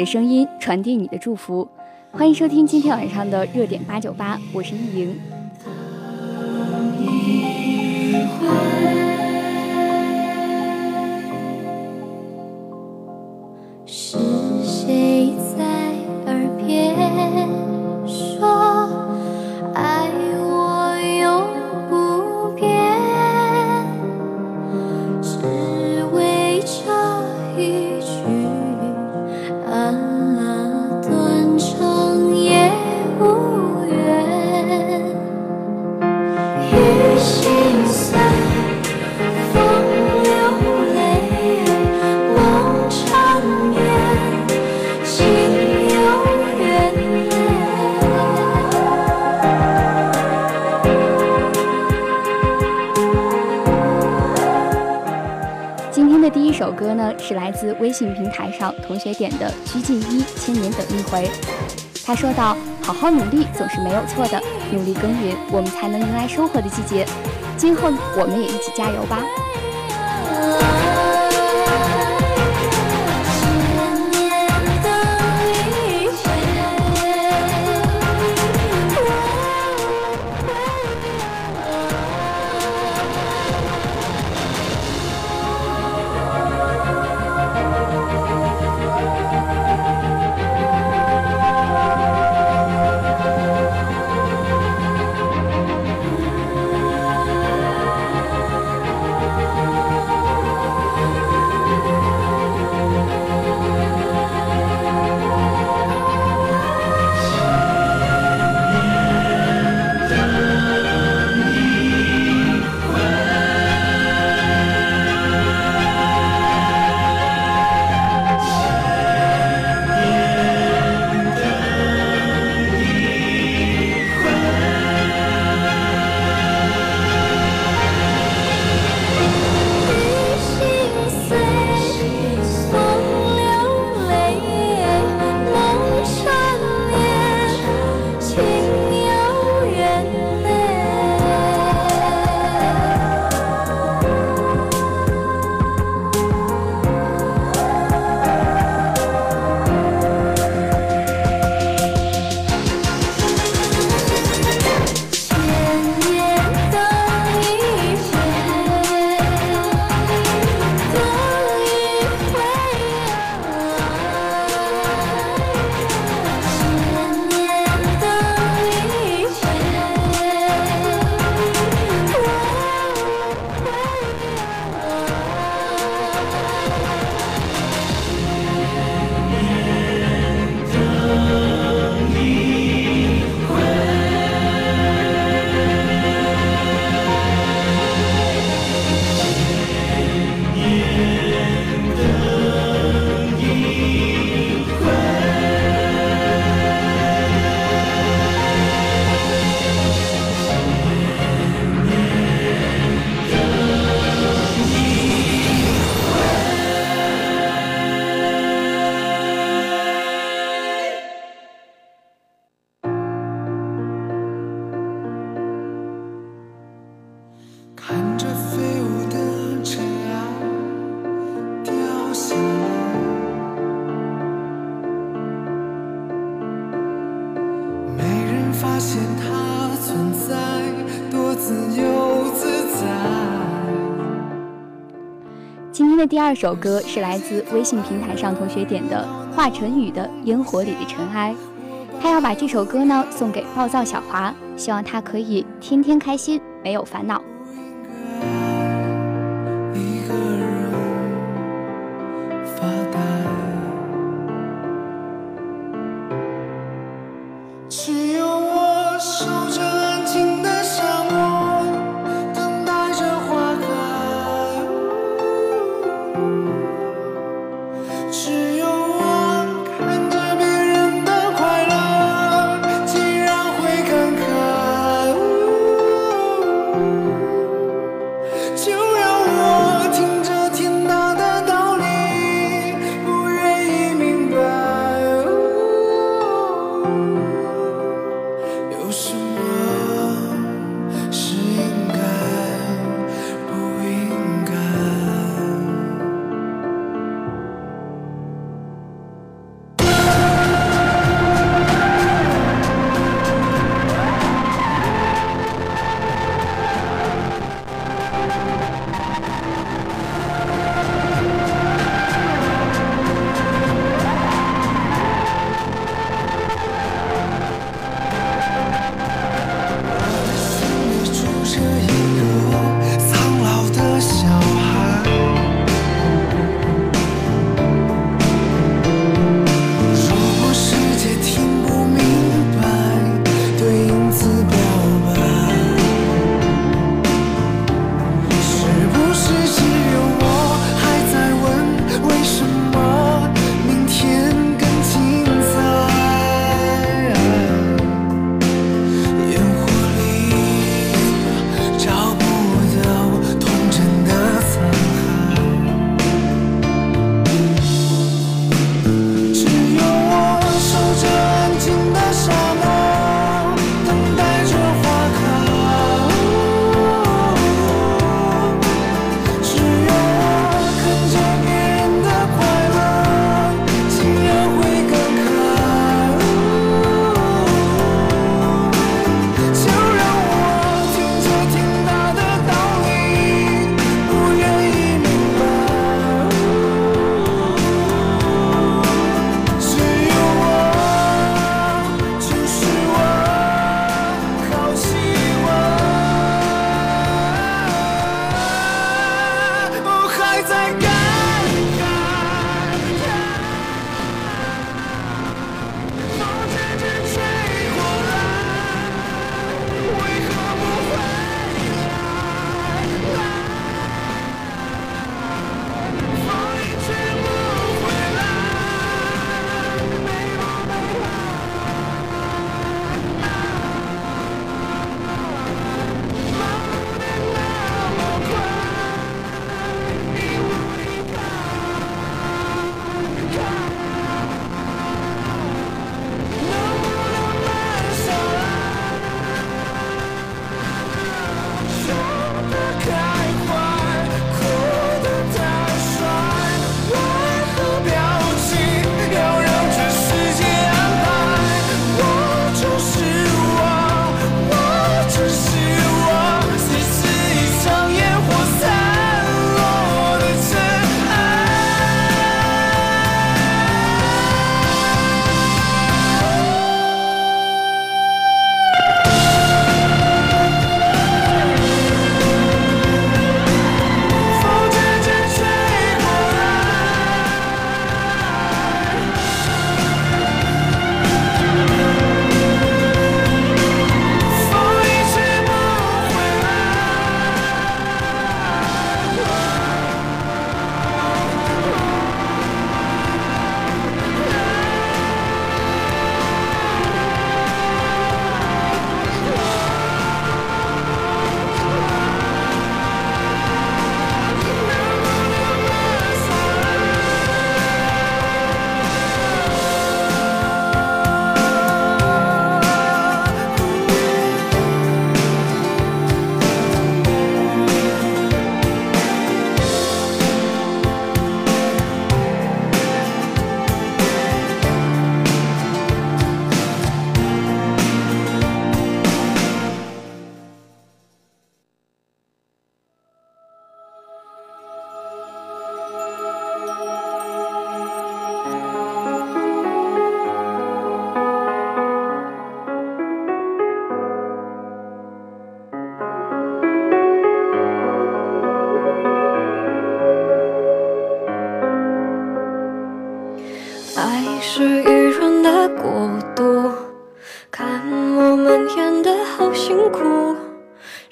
的声音，传递你的祝福。欢迎收听今天晚上的热点八九八，我是易莹。是来自微信平台上同学点的鞠婧祎《千年等一回》。他说道：“好好努力总是没有错的，努力耕耘，我们才能迎来收获的季节。今后我们也一起加油吧。”第二首歌是来自微信平台上同学点的华晨宇的《烟火里的尘埃》，他要把这首歌呢送给暴躁小华，希望他可以天天开心，没有烦恼。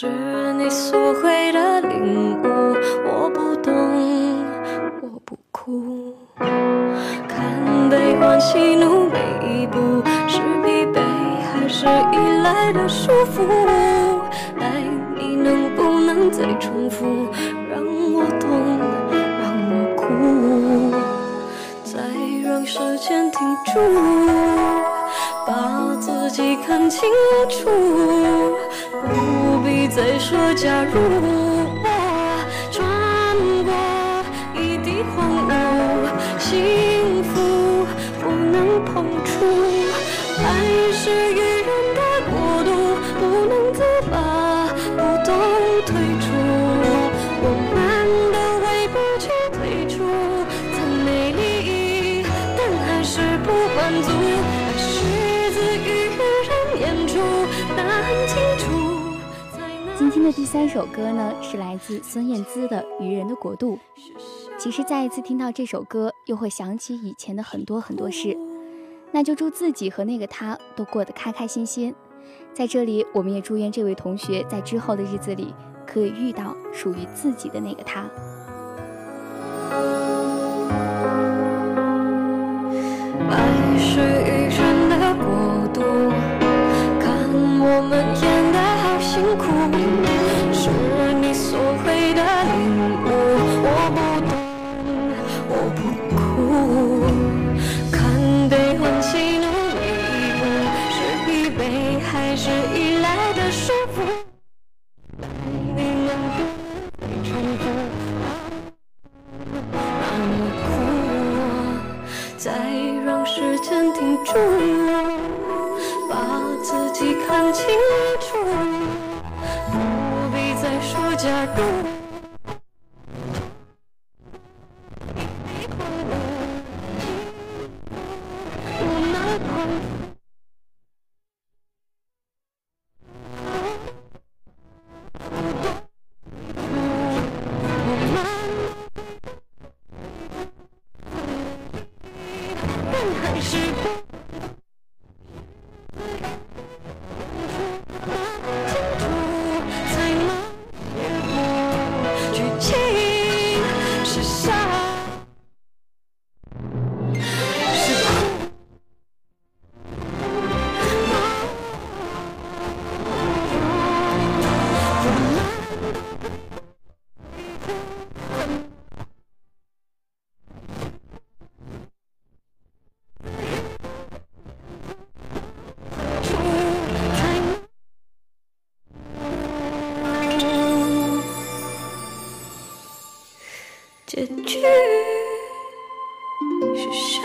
是你所谓的领悟，我不懂，我不哭。看悲欢喜怒每一步，是疲惫还是依赖的束缚？爱你能不能再重复，让我懂，让我哭。再让时间停住，把自己看清楚，再说假如。第三首歌呢，是来自孙燕姿的《愚人的国度》。其实再一次听到这首歌，又会想起以前的很多很多事。那就祝自己和那个他都过得开开心心。在这里，我们也祝愿这位同学在之后的日子里，可以遇到属于自己的那个他。爱是愚人的国度，看我们演的好辛苦，结局。是谁，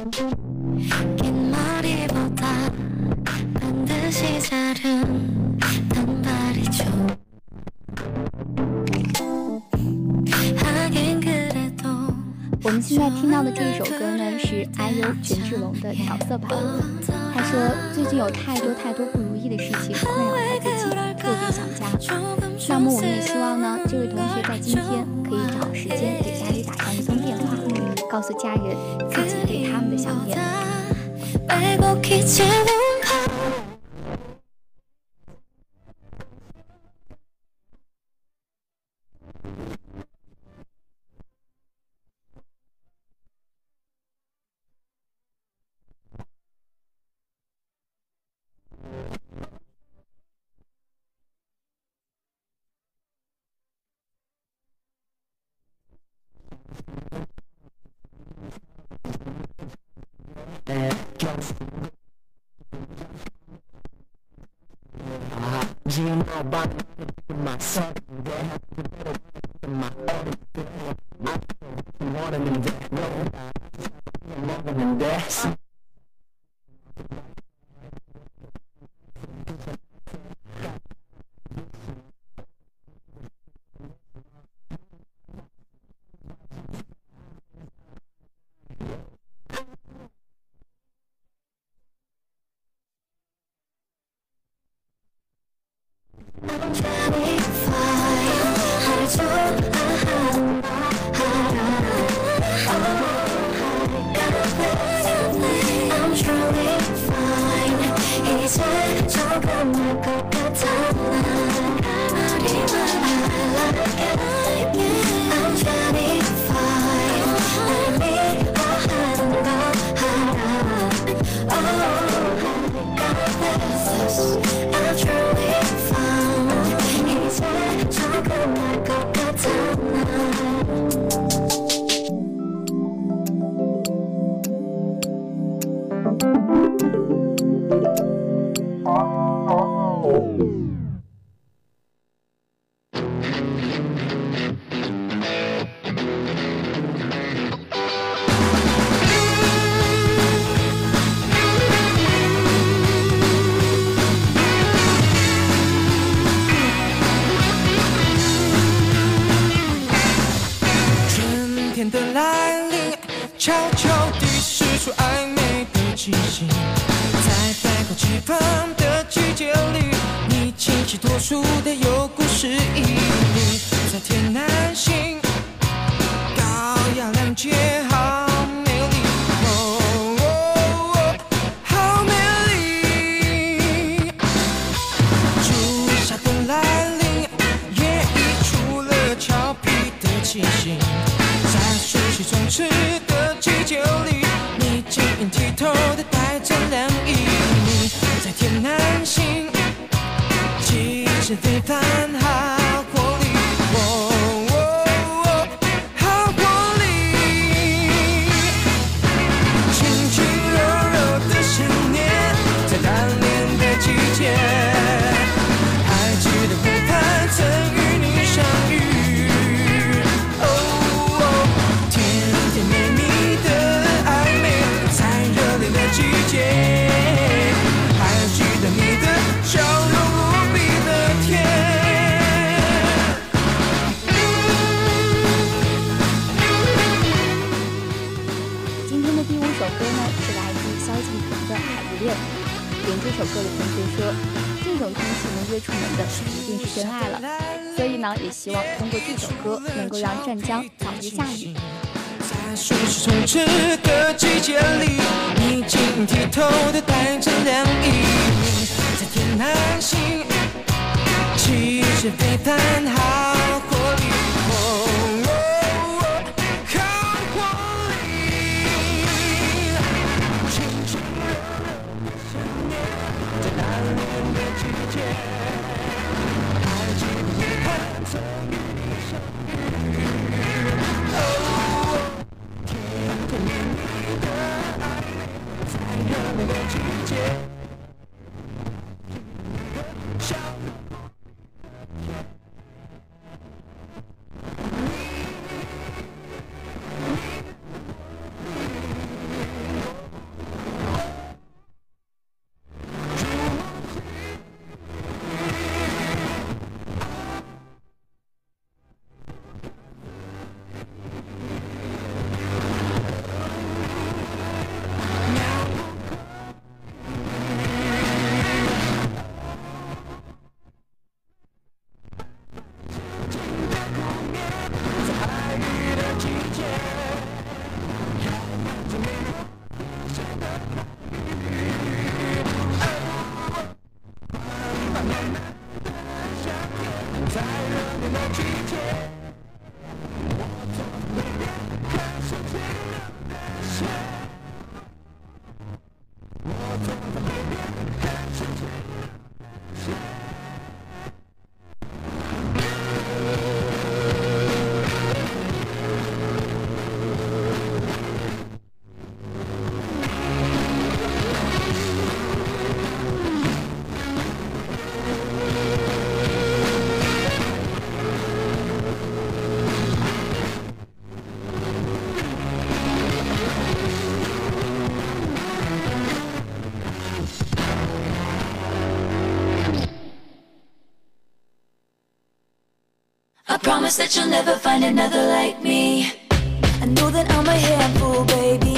我们现在听到的这一首歌呢，是 IU 权志龙的调色版。他说，最近有太多太多不如意的事情困扰了自己，特别想家。那么，我们也希望呢，这位同学在今天可以找时间给家里打上一。告诉家人自己对他们的想念。my body in my son there has to my daughter in my I'm more than that no I more than that 暧昧的气息，在百花齐放的季节里，你轻轻托手。首歌里同学说，这种天气能约出门的，一定是真爱了。所以呢，也希望通过这首歌，能够让湛江早日下雨。季节里，你剔透的带着凉意，在天南星，气非凡好。能与你相甜甜蜜蜜的爱在热恋季节。promise that you'll never find another like me. I know that I'm a handful, baby.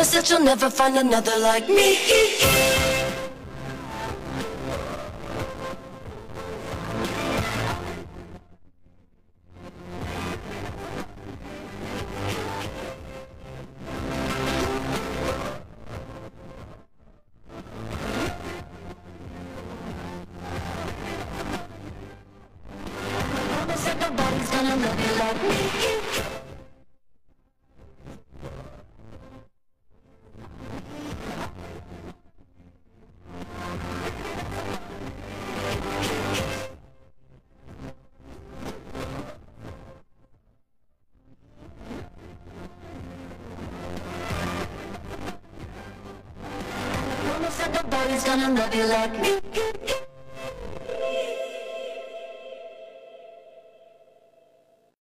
promise that you'll never find another like me. Nobody's gonna love you like me gonna love you like me.